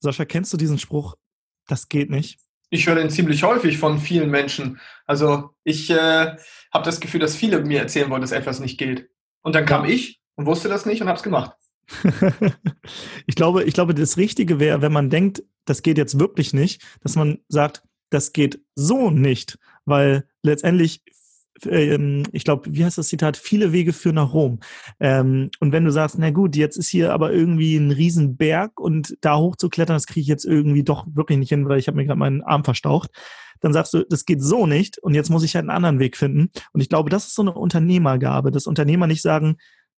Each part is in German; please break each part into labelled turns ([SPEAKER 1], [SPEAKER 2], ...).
[SPEAKER 1] Sascha, kennst du diesen Spruch, das geht nicht?
[SPEAKER 2] Ich höre den ziemlich häufig von vielen Menschen. Also ich äh, habe das Gefühl, dass viele mir erzählen wollen, dass etwas nicht geht. Und dann kam ich und wusste das nicht und habe es gemacht.
[SPEAKER 1] ich, glaube, ich glaube, das Richtige wäre, wenn man denkt, das geht jetzt wirklich nicht, dass man sagt, das geht so nicht, weil letztendlich ähm, ich glaube, wie heißt das Zitat? Viele Wege führen nach Rom. Ähm, und wenn du sagst, na gut, jetzt ist hier aber irgendwie ein Riesenberg und da hochzuklettern, das kriege ich jetzt irgendwie doch wirklich nicht hin, weil ich habe mir gerade meinen Arm verstaucht. Dann sagst du, das geht so nicht und jetzt muss ich halt einen anderen Weg finden. Und ich glaube, das ist so eine Unternehmergabe, dass Unternehmer nicht sagen,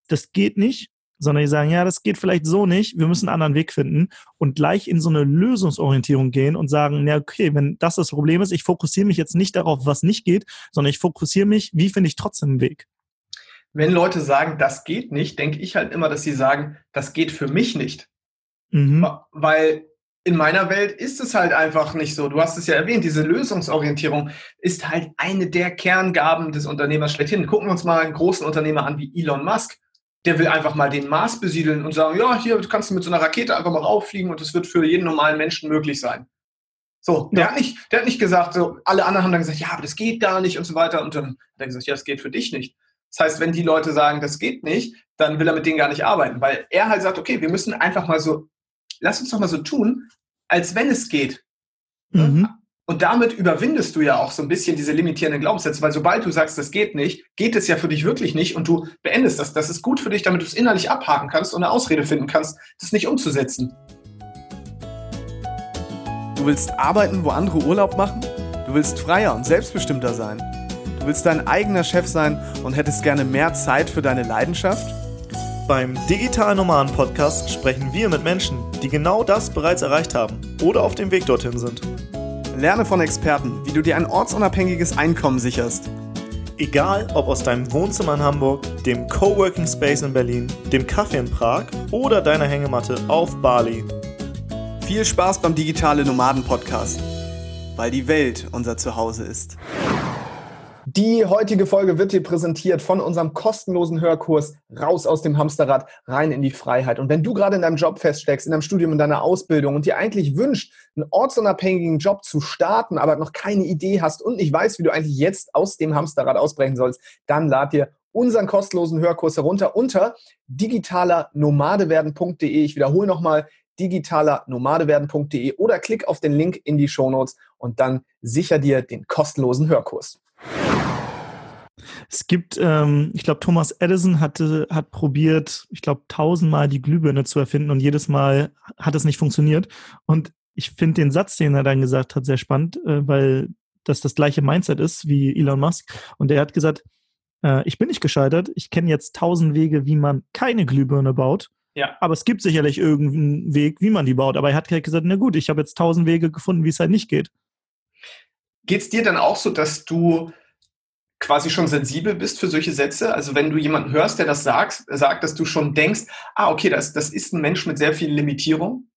[SPEAKER 1] das geht nicht, sondern die sagen, ja, das geht vielleicht so nicht, wir müssen einen anderen Weg finden und gleich in so eine Lösungsorientierung gehen und sagen, ja, okay, wenn das das Problem ist, ich fokussiere mich jetzt nicht darauf, was nicht geht, sondern ich fokussiere mich, wie finde ich trotzdem einen Weg.
[SPEAKER 2] Wenn Leute sagen, das geht nicht, denke ich halt immer, dass sie sagen, das geht für mich nicht. Mhm. Weil in meiner Welt ist es halt einfach nicht so. Du hast es ja erwähnt, diese Lösungsorientierung ist halt eine der Kerngaben des Unternehmers schlechthin. Gucken wir uns mal einen großen Unternehmer an wie Elon Musk der will einfach mal den Mars besiedeln und sagen, ja, hier kannst du mit so einer Rakete einfach mal rauffliegen und das wird für jeden normalen Menschen möglich sein. So, der, ja. hat nicht, der hat nicht gesagt, so, alle anderen haben dann gesagt, ja, aber das geht gar nicht und so weiter. Und dann hat er gesagt, ja, das geht für dich nicht. Das heißt, wenn die Leute sagen, das geht nicht, dann will er mit denen gar nicht arbeiten, weil er halt sagt, okay, wir müssen einfach mal so, lass uns doch mal so tun, als wenn es geht. Mhm. Und damit überwindest du ja auch so ein bisschen diese limitierenden Glaubenssätze, weil sobald du sagst, das geht nicht, geht es ja für dich wirklich nicht und du beendest das. Das ist gut für dich, damit du es innerlich abhaken kannst und eine Ausrede finden kannst, das nicht umzusetzen.
[SPEAKER 3] Du willst arbeiten, wo andere Urlaub machen? Du willst freier und selbstbestimmter sein? Du willst dein eigener Chef sein und hättest gerne mehr Zeit für deine Leidenschaft?
[SPEAKER 1] Beim Digital Nomaden Podcast sprechen wir mit Menschen, die genau das bereits erreicht haben oder auf dem Weg dorthin sind.
[SPEAKER 3] Lerne von Experten, wie du dir ein ortsunabhängiges Einkommen sicherst.
[SPEAKER 1] Egal ob aus deinem Wohnzimmer in Hamburg, dem Coworking Space in Berlin, dem Kaffee in Prag oder deiner Hängematte auf Bali.
[SPEAKER 3] Viel Spaß beim Digitale Nomaden Podcast, weil die Welt unser Zuhause ist.
[SPEAKER 2] Die heutige Folge wird dir präsentiert von unserem kostenlosen Hörkurs Raus aus dem Hamsterrad, rein in die Freiheit. Und wenn du gerade in deinem Job feststeckst, in deinem Studium, in deiner Ausbildung und dir eigentlich wünscht, einen ortsunabhängigen Job zu starten, aber noch keine Idee hast und nicht weißt, wie du eigentlich jetzt aus dem Hamsterrad ausbrechen sollst, dann lad dir unseren kostenlosen Hörkurs herunter unter digitalernomadewerden.de. Ich wiederhole nochmal digitalernomadewerden.de oder klick auf den Link in die Shownotes und dann sicher dir den kostenlosen Hörkurs.
[SPEAKER 1] Es gibt, ähm, ich glaube, Thomas Edison hatte, hat probiert, ich glaube, tausendmal die Glühbirne zu erfinden und jedes Mal hat es nicht funktioniert. Und ich finde den Satz, den er dann gesagt hat, sehr spannend, äh, weil das das gleiche Mindset ist wie Elon Musk. Und er hat gesagt, äh, ich bin nicht gescheitert, ich kenne jetzt tausend Wege, wie man keine Glühbirne baut. Ja. Aber es gibt sicherlich irgendeinen Weg, wie man die baut. Aber er hat gesagt, na gut, ich habe jetzt tausend Wege gefunden, wie es halt nicht geht.
[SPEAKER 2] Geht es dir dann auch so, dass du quasi schon sensibel bist für solche Sätze? Also wenn du jemanden hörst, der das sagt, sagt, dass du schon denkst, ah, okay, das, das ist ein Mensch mit sehr vielen Limitierungen?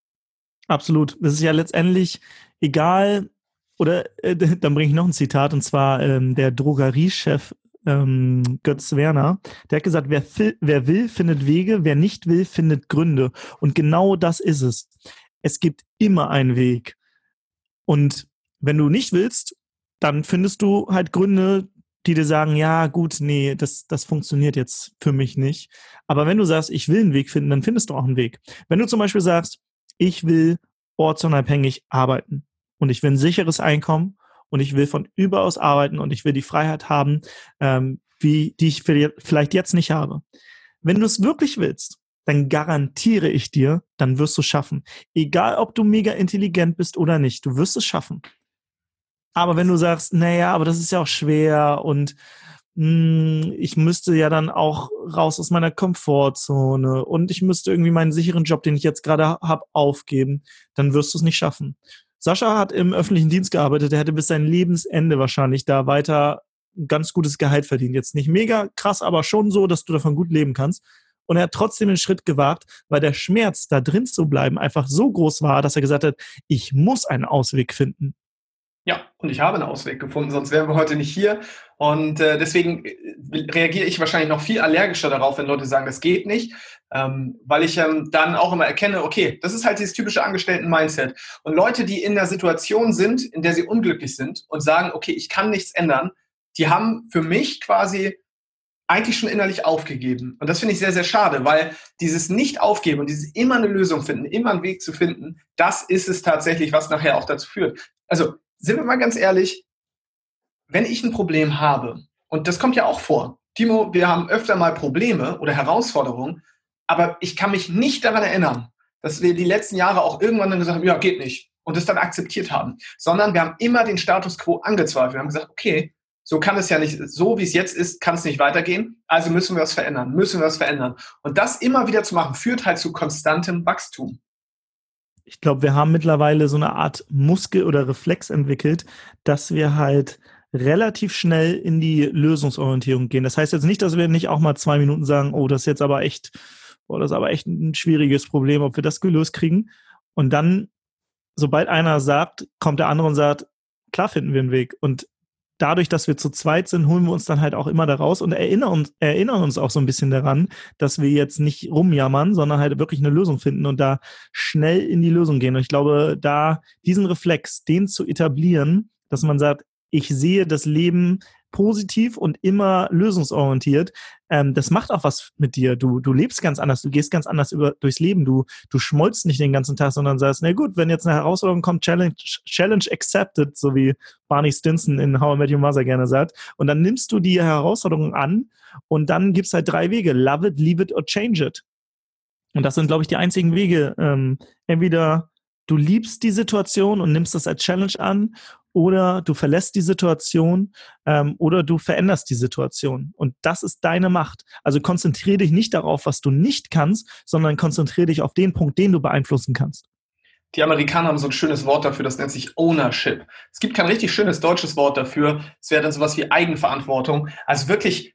[SPEAKER 1] Absolut. Das ist ja letztendlich egal, oder äh, dann bringe ich noch ein Zitat, und zwar ähm, der Drogeriechef ähm, Götz Werner, der hat gesagt, wer, wer will, findet Wege, wer nicht will, findet Gründe. Und genau das ist es. Es gibt immer einen Weg. Und wenn du nicht willst, dann findest du halt Gründe, die dir sagen, ja, gut, nee, das, das funktioniert jetzt für mich nicht. Aber wenn du sagst, ich will einen Weg finden, dann findest du auch einen Weg. Wenn du zum Beispiel sagst, ich will ortsunabhängig arbeiten und ich will ein sicheres Einkommen und ich will von überaus arbeiten und ich will die Freiheit haben, ähm, wie, die ich vielleicht jetzt nicht habe. Wenn du es wirklich willst, dann garantiere ich dir, dann wirst du es schaffen. Egal, ob du mega intelligent bist oder nicht, du wirst es schaffen. Aber wenn du sagst, naja, aber das ist ja auch schwer und mh, hm, ich müsste ja dann auch raus aus meiner Komfortzone und ich müsste irgendwie meinen sicheren Job, den ich jetzt gerade habe, aufgeben, dann wirst du es nicht schaffen. Sascha hat im öffentlichen Dienst gearbeitet, er hätte bis sein Lebensende wahrscheinlich da weiter ein ganz gutes Gehalt verdient. Jetzt nicht mega krass, aber schon so, dass du davon gut leben kannst. Und er hat trotzdem den Schritt gewagt, weil der Schmerz, da drin zu bleiben, einfach so groß war, dass er gesagt hat, ich muss einen Ausweg finden.
[SPEAKER 2] Ja, und ich habe einen Ausweg gefunden, sonst wären wir heute nicht hier. Und äh, deswegen äh, reagiere ich wahrscheinlich noch viel allergischer darauf, wenn Leute sagen, das geht nicht, ähm, weil ich ähm, dann auch immer erkenne, okay, das ist halt dieses typische Angestellten-Mindset. Und Leute, die in der Situation sind, in der sie unglücklich sind und sagen, okay, ich kann nichts ändern, die haben für mich quasi eigentlich schon innerlich aufgegeben. Und das finde ich sehr, sehr schade, weil dieses Nicht-Aufgeben und dieses immer eine Lösung finden, immer einen Weg zu finden, das ist es tatsächlich, was nachher auch dazu führt. Also sind wir mal ganz ehrlich, wenn ich ein Problem habe, und das kommt ja auch vor, Timo, wir haben öfter mal Probleme oder Herausforderungen, aber ich kann mich nicht daran erinnern, dass wir die letzten Jahre auch irgendwann dann gesagt haben, ja, geht nicht. Und das dann akzeptiert haben. Sondern wir haben immer den Status quo angezweifelt. Wir haben gesagt, okay, so kann es ja nicht, so wie es jetzt ist, kann es nicht weitergehen. Also müssen wir was verändern, müssen wir was verändern. Und das immer wieder zu machen, führt halt zu konstantem Wachstum
[SPEAKER 1] ich glaube, wir haben mittlerweile so eine Art Muskel oder Reflex entwickelt, dass wir halt relativ schnell in die Lösungsorientierung gehen. Das heißt jetzt nicht, dass wir nicht auch mal zwei Minuten sagen, oh, das ist jetzt aber echt, oh, das ist aber echt ein schwieriges Problem, ob wir das gelöst kriegen. Und dann, sobald einer sagt, kommt der andere und sagt, klar finden wir einen Weg. Und dadurch, dass wir zu zweit sind, holen wir uns dann halt auch immer da raus und erinnern uns, erinnern uns auch so ein bisschen daran, dass wir jetzt nicht rumjammern, sondern halt wirklich eine Lösung finden und da schnell in die Lösung gehen. Und ich glaube, da diesen Reflex, den zu etablieren, dass man sagt, ich sehe das Leben positiv und immer lösungsorientiert. Ähm, das macht auch was mit dir. Du, du lebst ganz anders, du gehst ganz anders über, durchs Leben. Du, du schmolzt nicht den ganzen Tag, sondern sagst, na gut, wenn jetzt eine Herausforderung kommt, Challenge, Challenge accepted, so wie Barney Stinson in How I Met Your Mother gerne sagt. Und dann nimmst du die Herausforderung an und dann gibt es halt drei Wege. Love it, leave it or change it. Und das sind, glaube ich, die einzigen Wege. Ähm, entweder du liebst die Situation und nimmst das als Challenge an oder du verlässt die Situation ähm, oder du veränderst die Situation. Und das ist deine Macht. Also konzentriere dich nicht darauf, was du nicht kannst, sondern konzentriere dich auf den Punkt, den du beeinflussen kannst.
[SPEAKER 2] Die Amerikaner haben so ein schönes Wort dafür, das nennt sich Ownership. Es gibt kein richtig schönes deutsches Wort dafür. Es wäre dann sowas wie Eigenverantwortung. Also wirklich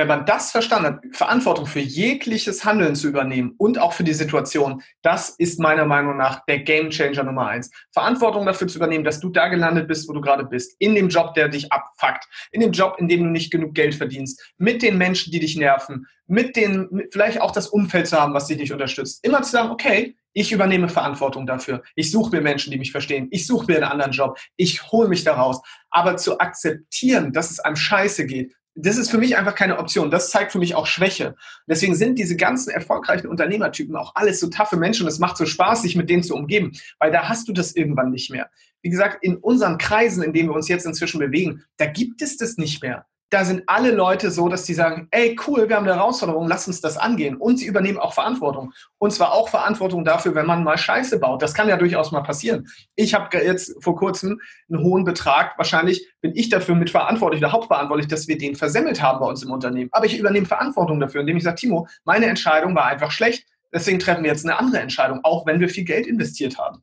[SPEAKER 2] wenn man das verstanden hat, Verantwortung für jegliches Handeln zu übernehmen und auch für die Situation, das ist meiner Meinung nach der Gamechanger Nummer eins. Verantwortung dafür zu übernehmen, dass du da gelandet bist, wo du gerade bist, in dem Job, der dich abfuckt, in dem Job, in dem du nicht genug Geld verdienst, mit den Menschen, die dich nerven, mit den, vielleicht auch das Umfeld zu haben, was dich nicht unterstützt. Immer zu sagen, okay, ich übernehme Verantwortung dafür. Ich suche mir Menschen, die mich verstehen. Ich suche mir einen anderen Job. Ich hole mich daraus. Aber zu akzeptieren, dass es einem scheiße geht, das ist für mich einfach keine Option. Das zeigt für mich auch Schwäche. Deswegen sind diese ganzen erfolgreichen Unternehmertypen auch alles so taffe Menschen es macht so Spaß, sich mit denen zu umgeben, weil da hast du das irgendwann nicht mehr. Wie gesagt, in unseren Kreisen, in denen wir uns jetzt inzwischen bewegen, da gibt es das nicht mehr da sind alle Leute so, dass die sagen, ey, cool, wir haben eine Herausforderung, lass uns das angehen. Und sie übernehmen auch Verantwortung. Und zwar auch Verantwortung dafür, wenn man mal Scheiße baut. Das kann ja durchaus mal passieren. Ich habe jetzt vor kurzem einen hohen Betrag, wahrscheinlich bin ich dafür mitverantwortlich oder hauptverantwortlich, dass wir den versemmelt haben bei uns im Unternehmen. Aber ich übernehme Verantwortung dafür, indem ich sage, Timo, meine Entscheidung war einfach schlecht. Deswegen treffen wir jetzt eine andere Entscheidung, auch wenn wir viel Geld investiert haben.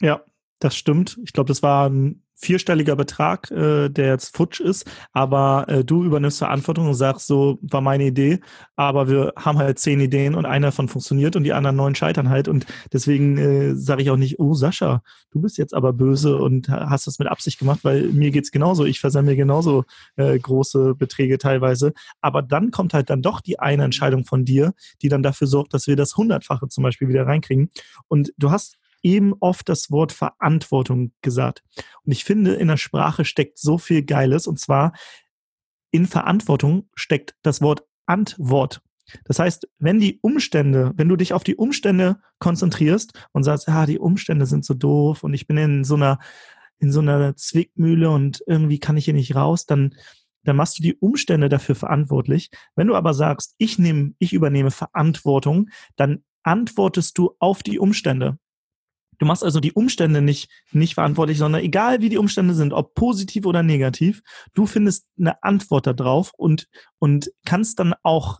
[SPEAKER 1] Ja, das stimmt. Ich glaube, das war ein vierstelliger Betrag, äh, der jetzt futsch ist, aber äh, du übernimmst Verantwortung und sagst, so war meine Idee, aber wir haben halt zehn Ideen und einer davon funktioniert und die anderen neun scheitern halt. Und deswegen äh, sage ich auch nicht, oh Sascha, du bist jetzt aber böse und hast das mit Absicht gemacht, weil mir geht's genauso, ich versemmle genauso äh, große Beträge teilweise, aber dann kommt halt dann doch die eine Entscheidung von dir, die dann dafür sorgt, dass wir das hundertfache zum Beispiel wieder reinkriegen. Und du hast eben oft das Wort Verantwortung gesagt. Und ich finde, in der Sprache steckt so viel Geiles. Und zwar in Verantwortung steckt das Wort Antwort. Das heißt, wenn die Umstände, wenn du dich auf die Umstände konzentrierst und sagst, ja, die Umstände sind so doof und ich bin in so einer, in so einer Zwickmühle und irgendwie kann ich hier nicht raus, dann, dann machst du die Umstände dafür verantwortlich. Wenn du aber sagst, ich nehme, ich übernehme Verantwortung, dann antwortest du auf die Umstände. Du machst also die Umstände nicht, nicht verantwortlich, sondern egal wie die Umstände sind, ob positiv oder negativ, du findest eine Antwort darauf und, und kannst dann auch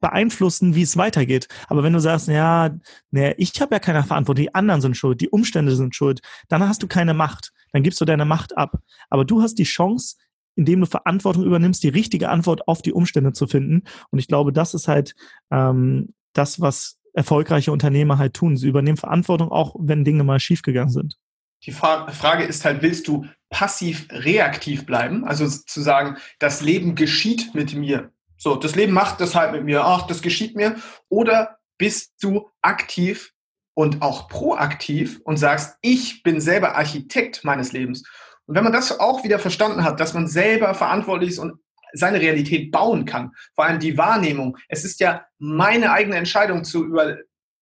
[SPEAKER 1] beeinflussen, wie es weitergeht. Aber wenn du sagst, ja, nee, ich habe ja keine Verantwortung, die anderen sind schuld, die Umstände sind schuld, dann hast du keine Macht. Dann gibst du deine Macht ab. Aber du hast die Chance, indem du Verantwortung übernimmst, die richtige Antwort auf die Umstände zu finden. Und ich glaube, das ist halt ähm, das, was erfolgreiche Unternehmer halt tun. Sie übernehmen Verantwortung, auch wenn Dinge mal schiefgegangen sind.
[SPEAKER 2] Die Frage ist halt, willst du passiv reaktiv bleiben, also zu sagen, das Leben geschieht mit mir. So, das Leben macht das halt mit mir, ach, das geschieht mir. Oder bist du aktiv und auch proaktiv und sagst, ich bin selber Architekt meines Lebens. Und wenn man das auch wieder verstanden hat, dass man selber verantwortlich ist und seine Realität bauen kann, vor allem die Wahrnehmung. Es ist ja meine eigene Entscheidung zu über,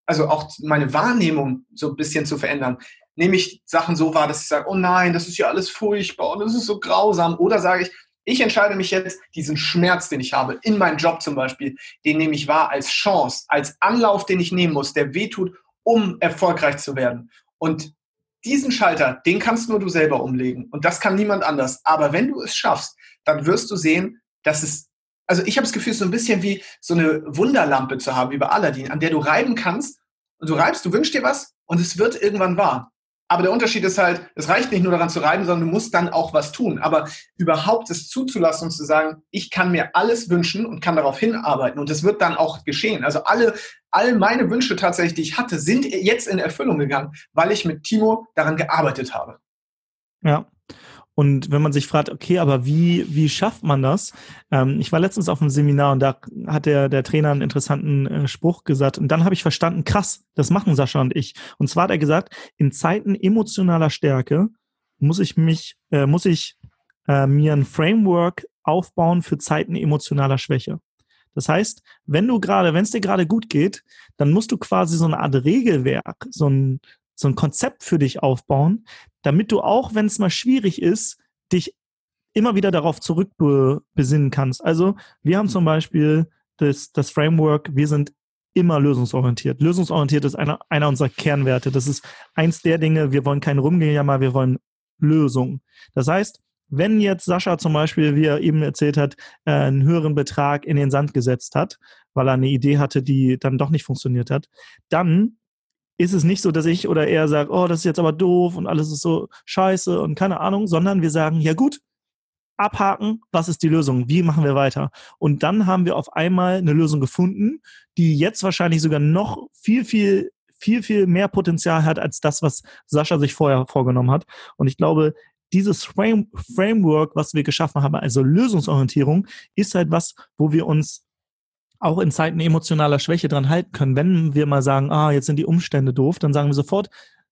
[SPEAKER 2] also auch meine Wahrnehmung so ein bisschen zu verändern nehme ich Sachen so wahr, dass ich sage, oh nein, das ist ja alles furchtbar und das ist so grausam. Oder sage ich, ich entscheide mich jetzt, diesen Schmerz, den ich habe, in meinem Job zum Beispiel, den nehme ich wahr als Chance, als Anlauf, den ich nehmen muss, der wehtut, um erfolgreich zu werden. Und diesen Schalter, den kannst nur du selber umlegen. Und das kann niemand anders. Aber wenn du es schaffst, dann wirst du sehen, dass es, also ich habe das Gefühl, so ein bisschen wie so eine Wunderlampe zu haben über Aladdin, an der du reiben kannst. Und du reibst, du wünschst dir was und es wird irgendwann wahr. Aber der Unterschied ist halt, es reicht nicht nur daran zu reiben, sondern du musst dann auch was tun. Aber überhaupt es zuzulassen und zu sagen, ich kann mir alles wünschen und kann darauf hinarbeiten und es wird dann auch geschehen. Also alle, all meine Wünsche tatsächlich, die ich hatte, sind jetzt in Erfüllung gegangen, weil ich mit Timo daran gearbeitet habe.
[SPEAKER 1] Ja, und wenn man sich fragt, okay, aber wie, wie schafft man das? Ähm, ich war letztens auf einem Seminar und da hat der, der Trainer einen interessanten äh, Spruch gesagt. Und dann habe ich verstanden, krass, das machen Sascha und ich. Und zwar hat er gesagt, in Zeiten emotionaler Stärke muss ich mich, äh, muss ich äh, mir ein Framework aufbauen für Zeiten emotionaler Schwäche. Das heißt, wenn du gerade, wenn es dir gerade gut geht, dann musst du quasi so eine Art Regelwerk, so ein, so ein Konzept für dich aufbauen, damit du auch, wenn es mal schwierig ist, dich immer wieder darauf zurückbesinnen kannst. Also wir haben zum Beispiel das, das Framework, wir sind immer lösungsorientiert. Lösungsorientiert ist einer, einer unserer Kernwerte. Das ist eins der Dinge, wir wollen kein Rumgejammer, wir wollen Lösungen. Das heißt, wenn jetzt Sascha zum Beispiel, wie er eben erzählt hat, äh, einen höheren Betrag in den Sand gesetzt hat, weil er eine Idee hatte, die dann doch nicht funktioniert hat, dann ist es nicht so, dass ich oder er sagt, oh, das ist jetzt aber doof und alles ist so scheiße und keine Ahnung, sondern wir sagen, ja gut, abhaken, was ist die Lösung, wie machen wir weiter? Und dann haben wir auf einmal eine Lösung gefunden, die jetzt wahrscheinlich sogar noch viel, viel, viel, viel mehr Potenzial hat als das, was Sascha sich vorher vorgenommen hat. Und ich glaube, dieses Frame Framework, was wir geschaffen haben, also Lösungsorientierung, ist halt was, wo wir uns auch in Zeiten emotionaler Schwäche dran halten können. Wenn wir mal sagen, ah, jetzt sind die Umstände doof, dann sagen wir sofort,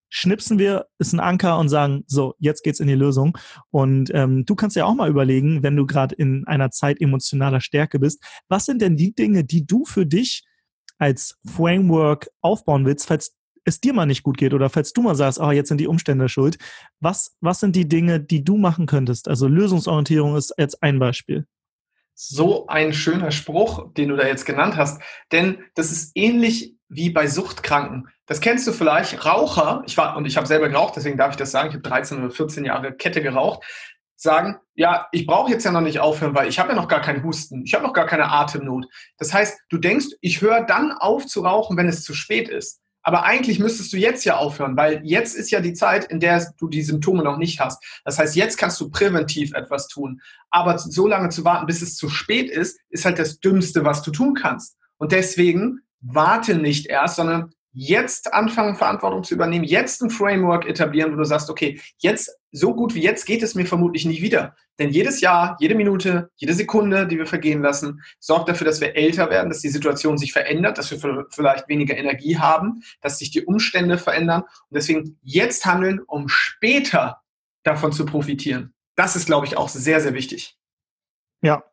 [SPEAKER 1] schnipsen wir, ist ein Anker und sagen, so, jetzt geht's in die Lösung. Und ähm, du kannst ja auch mal überlegen, wenn du gerade in einer Zeit emotionaler Stärke bist, was sind denn die Dinge, die du für dich als Framework aufbauen willst, falls es dir mal nicht gut geht oder falls du mal sagst, ah, jetzt sind die Umstände schuld. Was, was sind die Dinge, die du machen könntest? Also Lösungsorientierung ist jetzt ein Beispiel
[SPEAKER 2] so ein schöner Spruch, den du da jetzt genannt hast, denn das ist ähnlich wie bei Suchtkranken. Das kennst du vielleicht, Raucher, ich war, und ich habe selber geraucht, deswegen darf ich das sagen, ich habe 13 oder 14 Jahre Kette geraucht, sagen, ja, ich brauche jetzt ja noch nicht aufhören, weil ich habe ja noch gar keinen Husten, ich habe noch gar keine Atemnot. Das heißt, du denkst, ich höre dann auf zu rauchen, wenn es zu spät ist. Aber eigentlich müsstest du jetzt ja aufhören, weil jetzt ist ja die Zeit, in der du die Symptome noch nicht hast. Das heißt, jetzt kannst du präventiv etwas tun. Aber so lange zu warten, bis es zu spät ist, ist halt das Dümmste, was du tun kannst. Und deswegen warte nicht erst, sondern jetzt anfangen, Verantwortung zu übernehmen, jetzt ein Framework etablieren, wo du sagst, okay, jetzt, so gut wie jetzt geht es mir vermutlich nicht wieder. Denn jedes Jahr, jede Minute, jede Sekunde, die wir vergehen lassen, sorgt dafür, dass wir älter werden, dass die Situation sich verändert, dass wir vielleicht weniger Energie haben, dass sich die Umstände verändern und deswegen jetzt handeln, um später davon zu profitieren. Das ist, glaube ich, auch sehr, sehr wichtig.
[SPEAKER 1] Ja,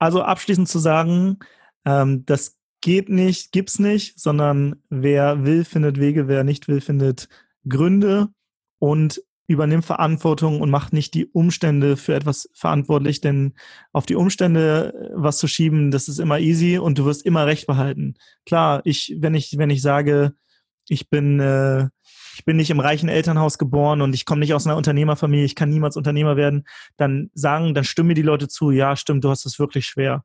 [SPEAKER 1] also abschließend zu sagen, ähm, das geht nicht, gibt's nicht, sondern wer will, findet Wege, wer nicht will, findet Gründe und übernimmt Verantwortung und macht nicht die Umstände für etwas verantwortlich, denn auf die Umstände äh, was zu schieben, das ist immer easy und du wirst immer recht behalten. Klar, ich, wenn ich, wenn ich sage, ich bin, äh, ich bin nicht im reichen Elternhaus geboren und ich komme nicht aus einer Unternehmerfamilie, ich kann niemals Unternehmer werden, dann sagen, dann stimmen mir die Leute zu, ja, stimmt, du hast es wirklich schwer.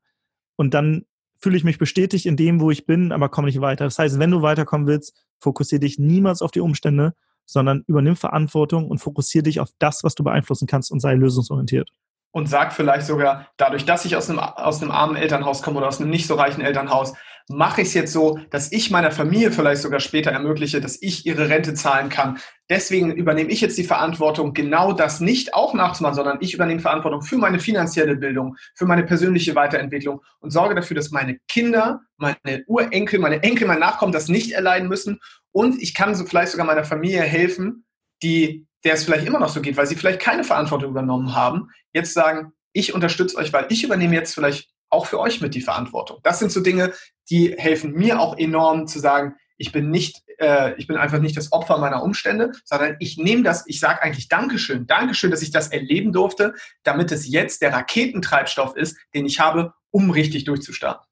[SPEAKER 1] Und dann fühle ich mich bestätigt in dem, wo ich bin, aber komme nicht weiter. Das heißt, wenn du weiterkommen willst, fokussiere dich niemals auf die Umstände, sondern übernimm Verantwortung und fokussiere dich auf das, was du beeinflussen kannst und sei lösungsorientiert.
[SPEAKER 2] Und sag vielleicht sogar, dadurch, dass ich aus einem, aus einem armen Elternhaus komme oder aus einem nicht so reichen Elternhaus, mache ich es jetzt so, dass ich meiner Familie vielleicht sogar später ermögliche, dass ich ihre Rente zahlen kann. Deswegen übernehme ich jetzt die Verantwortung, genau das nicht auch nachzumachen, sondern ich übernehme Verantwortung für meine finanzielle Bildung, für meine persönliche Weiterentwicklung und sorge dafür, dass meine Kinder, meine Urenkel, meine Enkel, mein Nachkommen das nicht erleiden müssen. Und ich kann so vielleicht sogar meiner Familie helfen, die, der es vielleicht immer noch so geht, weil sie vielleicht keine Verantwortung übernommen haben, jetzt sagen, ich unterstütze euch, weil ich übernehme jetzt vielleicht auch für euch mit die Verantwortung. Das sind so Dinge, die helfen mir auch enorm zu sagen, ich bin nicht, äh, ich bin einfach nicht das Opfer meiner Umstände, sondern ich nehme das, ich sage eigentlich Dankeschön, Dankeschön, dass ich das erleben durfte, damit es jetzt der Raketentreibstoff ist, den ich habe, um richtig durchzustarten.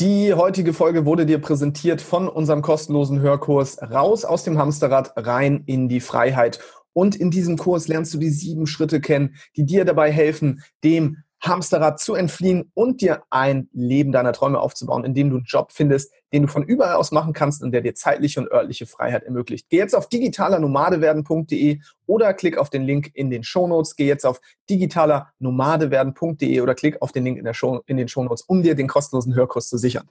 [SPEAKER 3] Die heutige Folge wurde dir präsentiert von unserem kostenlosen Hörkurs Raus aus dem Hamsterrad, rein in die Freiheit. Und in diesem Kurs lernst du die sieben Schritte kennen, die dir dabei helfen, dem Hamsterrad zu entfliehen und dir ein Leben deiner Träume aufzubauen, in dem du einen Job findest, den du von überall aus machen kannst und der dir zeitliche und örtliche Freiheit ermöglicht. Geh jetzt auf digitalernomadewerden.de oder klick auf den Link in den Shownotes. Geh jetzt auf digitalernomadewerden.de oder klick auf den Link in, Show, in den Shownotes, um dir den kostenlosen Hörkurs zu sichern.